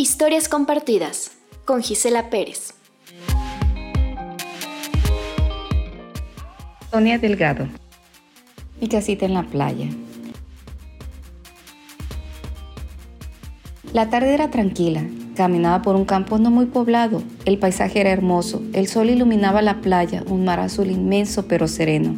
Historias compartidas con Gisela Pérez. Sonia Delgado. Mi casita en la playa. La tarde era tranquila. Caminaba por un campo no muy poblado. El paisaje era hermoso. El sol iluminaba la playa, un mar azul inmenso pero sereno.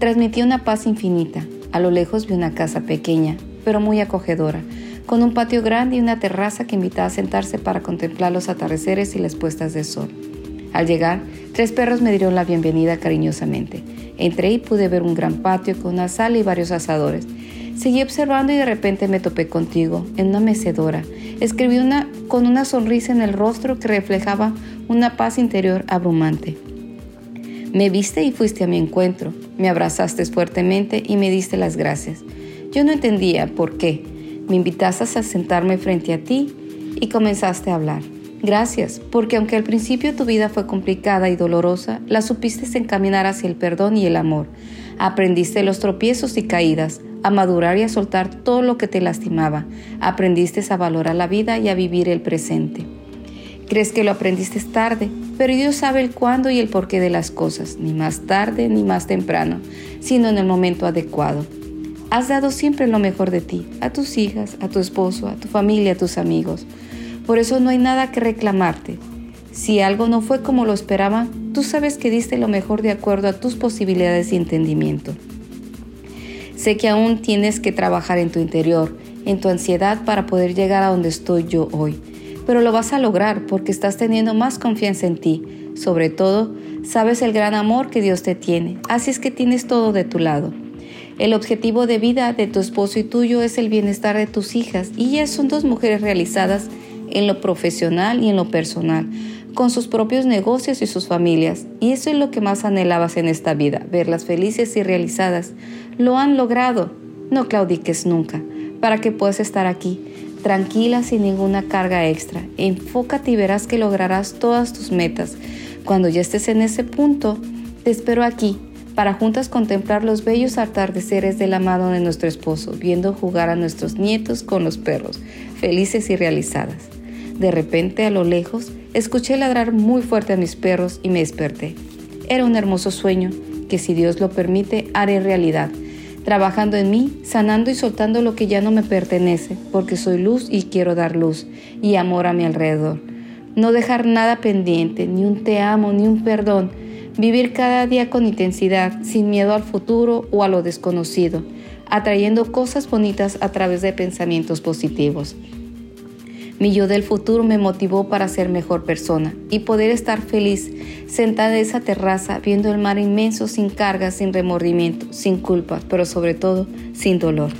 Transmitía una paz infinita. A lo lejos vi una casa pequeña, pero muy acogedora con un patio grande y una terraza que invitaba a sentarse para contemplar los atardeceres y las puestas de sol. Al llegar, tres perros me dieron la bienvenida cariñosamente. Entré y pude ver un gran patio con una sala y varios asadores. Seguí observando y de repente me topé contigo, en una mecedora. Escribí una, con una sonrisa en el rostro que reflejaba una paz interior abrumante. Me viste y fuiste a mi encuentro. Me abrazaste fuertemente y me diste las gracias. Yo no entendía por qué, me invitaste a sentarme frente a ti y comenzaste a hablar. Gracias, porque aunque al principio tu vida fue complicada y dolorosa, la supiste encaminar hacia el perdón y el amor. Aprendiste los tropiezos y caídas, a madurar y a soltar todo lo que te lastimaba. Aprendiste a valorar la vida y a vivir el presente. Crees que lo aprendiste tarde, pero Dios sabe el cuándo y el porqué de las cosas, ni más tarde ni más temprano, sino en el momento adecuado. Has dado siempre lo mejor de ti, a tus hijas, a tu esposo, a tu familia, a tus amigos. Por eso no hay nada que reclamarte. Si algo no fue como lo esperaba, tú sabes que diste lo mejor de acuerdo a tus posibilidades y entendimiento. Sé que aún tienes que trabajar en tu interior, en tu ansiedad para poder llegar a donde estoy yo hoy, pero lo vas a lograr porque estás teniendo más confianza en ti. Sobre todo, sabes el gran amor que Dios te tiene, así es que tienes todo de tu lado. El objetivo de vida de tu esposo y tuyo es el bienestar de tus hijas y ellas son dos mujeres realizadas en lo profesional y en lo personal, con sus propios negocios y sus familias. Y eso es lo que más anhelabas en esta vida, verlas felices y realizadas. Lo han logrado. No claudiques nunca, para que puedas estar aquí, tranquila sin ninguna carga extra. Enfócate y verás que lograrás todas tus metas. Cuando ya estés en ese punto, te espero aquí para juntas contemplar los bellos atardeceres del amado de nuestro esposo, viendo jugar a nuestros nietos con los perros, felices y realizadas. De repente, a lo lejos, escuché ladrar muy fuerte a mis perros y me desperté. Era un hermoso sueño que, si Dios lo permite, haré realidad, trabajando en mí, sanando y soltando lo que ya no me pertenece, porque soy luz y quiero dar luz y amor a mi alrededor. No dejar nada pendiente, ni un te amo, ni un perdón, Vivir cada día con intensidad, sin miedo al futuro o a lo desconocido, atrayendo cosas bonitas a través de pensamientos positivos. Mi yo del futuro me motivó para ser mejor persona y poder estar feliz sentada en esa terraza viendo el mar inmenso sin cargas, sin remordimiento, sin culpa, pero sobre todo sin dolor.